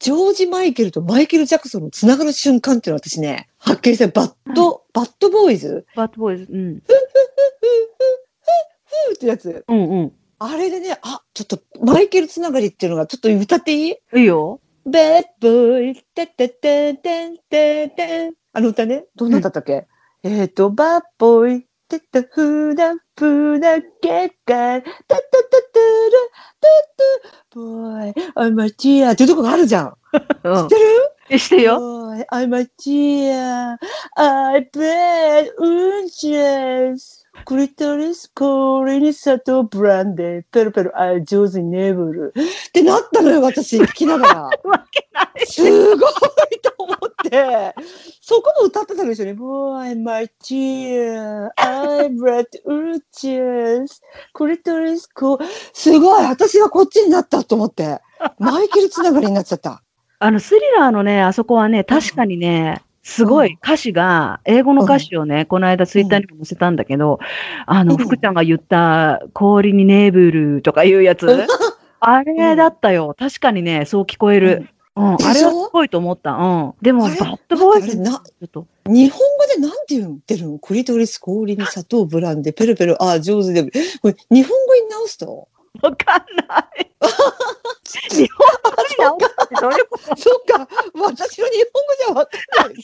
ジョージ・マイケルとマイケル・ジャクソンのつながる瞬間っていうのは私ね、はっきりしてバッド、バッドボーイズ？バッドボーイズ。うん。ふーってやつ。うんうん。あれでね、あ、ちょっとマイケルつながりっていうのがちょっと歌っていいいいよ。ベッボーイ、てってってってってってあの歌ね、どんなんだったっけ、えっ、と、バッボーイ、てったふだふだけが、たたたたら、たた、ボーイ、アマチュアっていうとこがあるじゃん。う知ってる？ん。してよ。Boy, I'm a dear. I bet unches. クリトリスコーリに砂糖ブランデー、ペロペロ、あ、上手に眠る。ってなったのよ、私、聞きながら。わけない。すごいと思って、そこも歌ってたでしょね。クリトリスコーすごい私がこっちになったと思って、マイケルつながりになっちゃった。あの、スリラーのね、あそこはね、確かにね、すごい歌詞が、英語の歌詞をね、この間ツイッターにも載せたんだけど、あの、うん。福ちゃんが言った、氷にネーブルとかいうやつ、あれだったよ。確かにね、そう聞こえる。うん、あれはすごいと思った。うん。でも、バッドボーイズなちょっと、日本語でなんて言ってるの？クリトリス氷に砂糖ブランでペロペロ。ああ上手で。これ日本語に直すと？わかんない。日本語に直すってどういうこと？そっか。私の日本語じゃわかんない。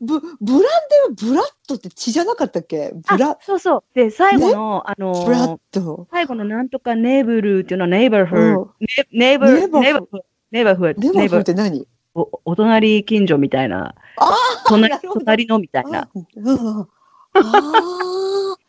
ブブランデーはブラッドって血じゃなかったっけ？ブラあそうそう。で、最後の、あブラッの、ド。最後のなんとかネーブルっていうのはネイバーフうん。ーネイバー、ネイバー、ネイバーネイバーフー、レバーフって何？おお隣近所みたいな、あ隣なるほど。隣のみたいな。ああ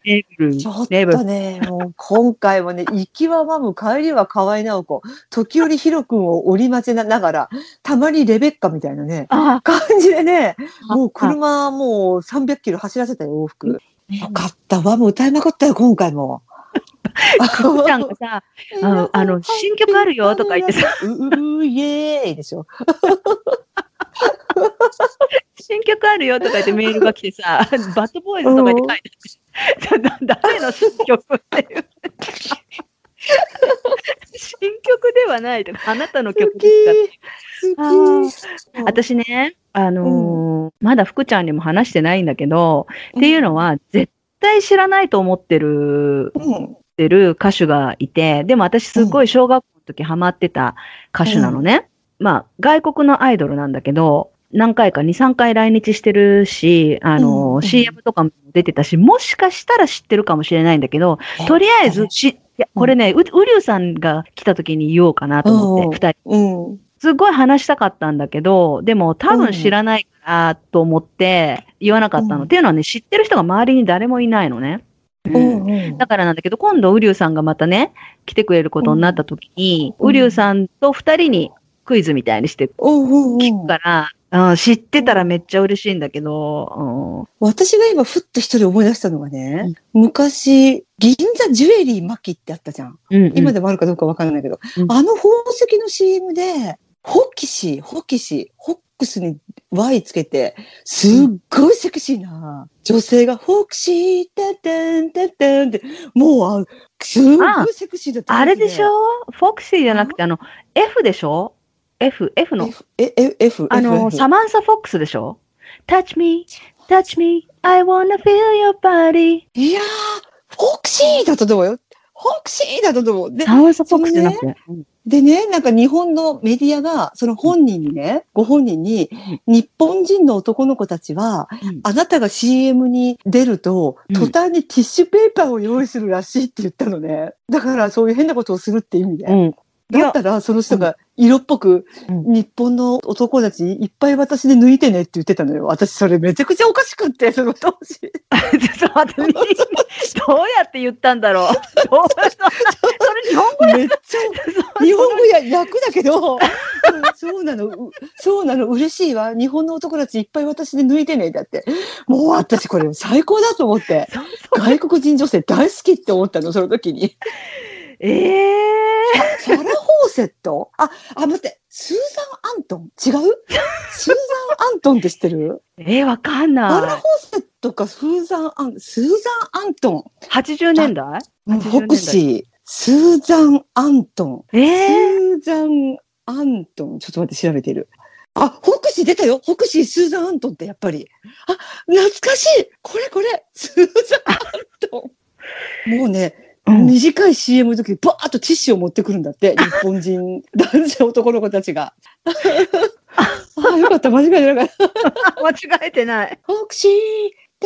ネイブル、ちょっとね、もう今回もね、行きはマム、帰りは河合直子、時折ヒロ君を織り交ぜながら、たまにレベッカみたいなね、あ感じでね、あもう車もう300キロ走らせたよ、往復。あ、よかったわ、もう歌えなかったよ、今回も。福ちゃんがさ、あのあの新曲あるよとか言ってさ、うううイエーイでしょ。新曲あるよとか言ってメールが来てさ、バッドボーイズとか言って書いてあ誰の新曲っていう。新曲ではないとか、あなたの曲ですか。私ね、あのーまだ福ちゃんにも話してないんだけど、っていうのは、絶対知らないと思ってる、うん、てる歌手がいて、でも私すごい小学校の時ハマってた歌手なのね。まあ、外国のアイドルなんだけど、何回か2、3回来日してるし、あのーうんうん CM とかも出てたし、もしかしたら知ってるかもしれないんだけど、とりあえずし、いや、これね、う、うりゅうさんが来た時に言おうかなと思って、二人。うん。すごい話したかったんだけど、でも多分知らないからと思って言わなかったの。うんっていうのはね、知ってる人が周りに誰もいないのね。うんうん。だからなんだけど、今度、ウリュウさんがまたね、来てくれることになった時に、うん。ウリュウさんと二人にクイズみたいにしてうんうん聞くから、うん知ってたらめっちゃ嬉しいんだけど、私が今ふっと一人思い出したのがね、昔、銀座ジュエリーマキってあったじゃん。うん、うん。今でもあるかどうかわかんないけど、うん。あの宝石の CM で、ホキシ、ホキシ、クスに Y つけて、すっごいセクシーな女性が、ホキシー、ててんててんって、もう、あすっごいセクシーだった。あれでしょ？フォクシーじゃなくて、あの、F でしょ ?F、F の、F、え、え F、あの、F サマンサ・フォックスでしょ ?touch me, touch me, I wanna feel your body. いやー、フォクシーだったと思うよ。フォクシーだったと思う。で、サマンサ・フォックスじゃなくて。うんでね、なんか日本のメディアが、その本人にね、ご本人に、日本人の男の子たちは、うんあなたが CM に出ると、うん途端にティッシュペーパーを用意するらしいって言ったのね。だからそういう変なことをするって意味で。うん。だったら、その人が色っぽく、うん日本の男たちいっぱい私で抜いてねって言ってたのよ。私それめちゃくちゃおかしくって、その当時。ちょっと待って、どうやって言ったんだろう。それ日本語めっちゃ、日本語や役だけど、う んそうなの、うそうなの、嬉しいわ。日本の男たちいっぱい私で抜いてね。だって。もう私これ最高だと思って。外国人女性大好きって思ったの、その時に。ええサラ・ホーセット？あ、あ、待って、スーザン・アントン？違う？スーザン・アントンって知ってる？えー、わかんサラ・ないホ。ーセットかスーザン・アン、スーザン・アントン。80年代？フ80ォクシー、スーザン・アントン。スええーザン・アントン。ちょっと待って、調べてる。あ、ホクシー出たよ。ホクシー、スーザン・アントンってやっぱり。あ、懐かしいこれこれスーザン・アントン。もうね、うん短い CM の時にバーッとティッシュを持ってくるんだって。日本人、男 性男の子たちが。あ、よかった。間違えてなかった。間違えてない。ホクシー、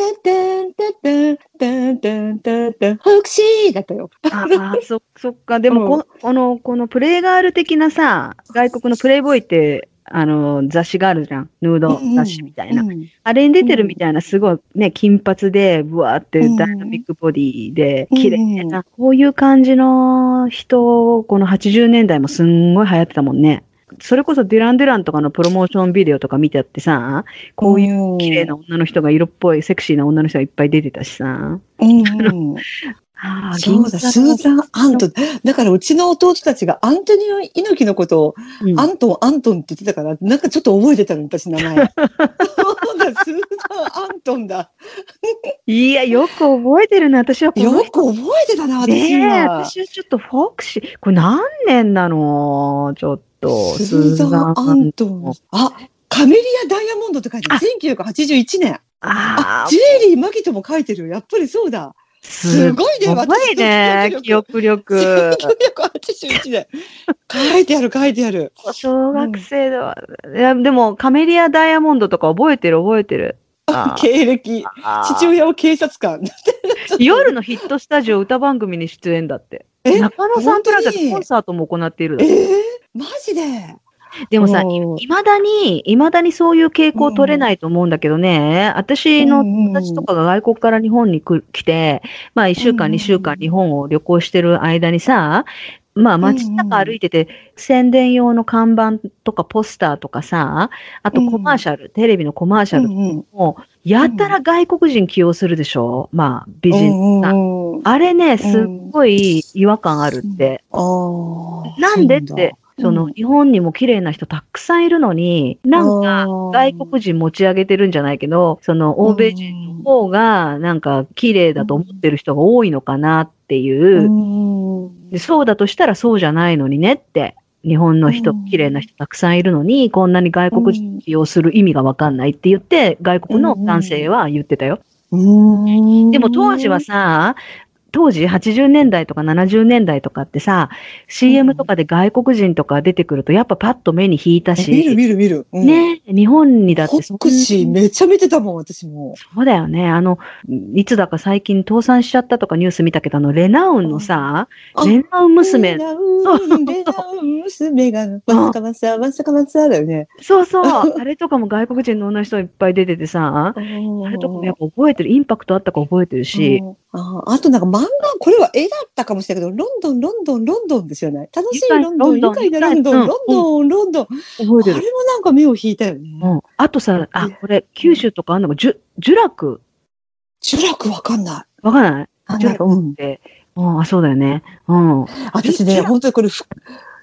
タンタンタンタンタンタンタンタン、ホクシーだったよ。ああ、そ、そっか。でもこ、この、このプレイガール的なさ、外国のプレイボーイって、あの、雑誌があるじゃん。ヌード雑誌みたいな。うんあれに出てるみたいな、すごいね、金髪で、ブワーってダイナミックボディで、うん綺麗な、こういう感じの人、この80年代もすんごい流行ってたもんね。それこそデュラン・デュランとかのプロモーションビデオとか見てあってさ、こういう綺麗な女の人が色っぽい、セクシーな女の人がいっぱい出てたしさ。うんうん ああ、そうだ、スーザン・アントン。だからうちの弟たちがアントニオ猪木のことを、うんアントン、アントンって言ってたから、なんかちょっと覚えてたの、私名前。そうだ、スーザン・アントンだ。いや、よく覚えてるな。私はよく覚えてたな、私は。私はちょっとフォークシー、これ何年なの？ちょっと。スーザン・アントン。あ、カメリア・ダイヤモンドって書いてある。1981年。ああ、ジュエリー・マギトも書いてるよ。やっぱりそうだ。すごいねすごいね、記憶力。1981年。書いてある、書いてある。小学生では、いや、でも、カメリア・ダイヤモンドとか覚えてる覚えてる。あ経歴。あ父親を警察官。夜のヒットスタジオ歌番組に出演だって。え？中野サンプラザでコンサートも行っているだえってー、マジで？でもさ、うんいまだに、いまだにそういう傾向取れないと思うんだけどね、私の友達とかが外国から日本に来来て、まあ1週間、うん2週間日本を旅行してる間にさ、まあ街中歩いてて、宣伝用の看板とかポスターとかさ、あとコマーシャル、テレビのコマーシャルうんうん。も、やたら外国人起用するでしょ？まあ美人さ。うんうんあれね、すっごい違和感あるって。なんでって、その、だ日本にも綺麗な人たくさんいるのに、なんか、外国人持ち上げてるんじゃないけど、その、欧米人の方が、なんか、綺麗だと思ってる人が多いのかなっていう、そうだとしたらそうじゃないのにねって、日本の人うん、綺麗な人たくさんいるのに、こんなに外国人起用する意味がわかんないって言って、外国の男性は言ってたよ。うん。でも当時はさ、当時80年代とか70年代とかってさ、CM とかで外国人とか出てくるとやっぱパッと目に引いたし、見る見る見る。うん。ね、日本にだってそんホックシーめっちゃ見てたもん、私も。そうだよね。あの、いつだか最近倒産しちゃったとかニュース見たけど、あの、レナウンのさ、あレナウン娘。レ、ナウン、レナウン娘が、まさかまさ、まさかまさだよね。そうそう、あれとかも外国人の女の人いっぱい出ててさ、あれとかもやっぱ覚えてる、インパクトあったか覚えてるし、うんああとなんか漫画、これは絵だったかもしれないけど、ロンドン、ロンドン、ロンドンですよね。楽しいロンドン、愉愉快快なロンドン、うんロンドン、ロンドン。覚えてあれもる。なんか目を引いたよね。うん。あとさ、あ、これ、九州とかあんのか、ジュ、ジュラク呪楽わかんない。わかんない？あジュラクうんって、うん、あ、そうだよね。うん。私ね、本当にこれ、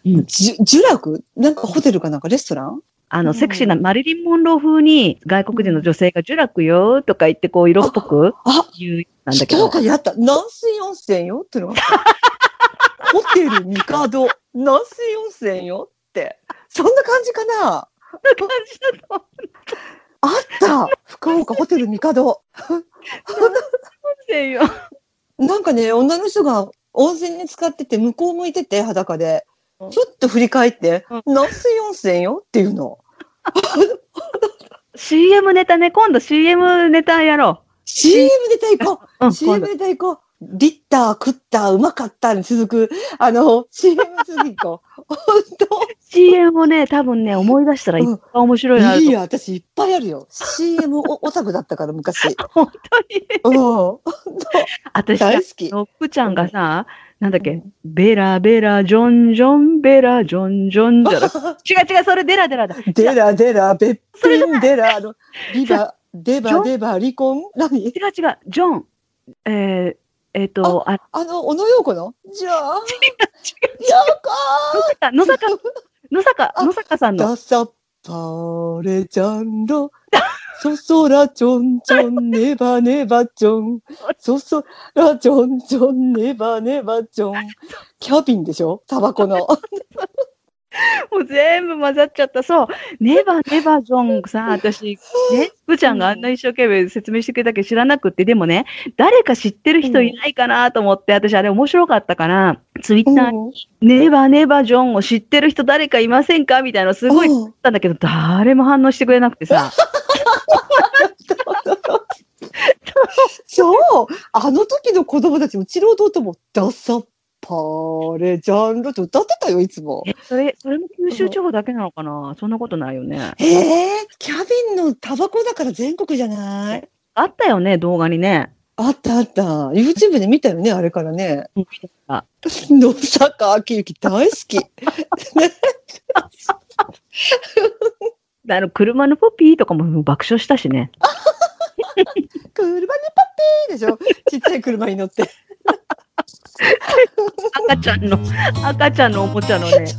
呪楽なんかホテルかなんかレストラン？あの、うんセクシーなマリリン・モンロー風に外国人の女性がジュラクよとか言ってこう色っぽくあ、言うなんだけど福岡。にあった。軟水温泉よ？ってのが。ホテルミカド、軟水温泉よ？って。そんな感じかな？感じだとあった福岡ホテルミカド。思うよ。なんかね、女の人が温泉に浸かってて、向こう向いてて、裸で。うんちょっと振り返ってう、軟水温泉よ？っていうの。CM ネタね、今度 CM ネタやろ CM ネタ行こう。うう。ん、今 CM 度。ネタ行こう。リッター、食った、うまかったに続く、あの、CM 次行こう。本 CM をね、多分ね、思い出したらいっぱい面白いな当。るといいや、私いっぱいあるよ。CM おオタクだったから、昔。本当に。うん。私さ大好き。のっぷちゃんがさ、なんだっけ、ベラベラ、ジョンジョン、ベラ、ジョンジョン じゃなく違う違う、それデラデラだ。デラデラ、べっぴんデラ、あの、リバ、デバデバ、離婚何？違う違う、ジョン。えー、えっ、と、あ、あの、小野洋子の？じゃあ、洋野坂、野坂、あ野坂さん子の。ダサパレジャンロ、そそらちょんちょん、ネバネバちょん、そそらちょんちょん、ネバネバちょん。キャビンでしょ？タバコの。もう全部混ざっちゃった。そう。ネバネバジョンさ、私、ね、ふーちゃんがあんな一生懸命説明してくれたけど知らなくって、でもね、誰か知ってる人いないかなと思って、私あれ面白かったから、ツイッターに、ネバネバジョンを知ってる人誰かいませんか？みたいなのすごい言ったんだけど、誰も反応してくれなくてさ。そうあの時の子供たちもチロ弟もダサッパーレジャンルって歌ってたよいつも。え、それ、それも九州地方だけなのかな？そんなことないよね。えー、キャビンのタバコだから全国じゃない？あったよね、動画にね。あったあった。YouTube で見たよね、あれからね。野坂昭之大好き。あの、車のポピーとかも爆笑したしね。車にパッピーでしょ？ちっちゃい車に乗って。赤ちゃんの赤ちゃんのおもちゃのね。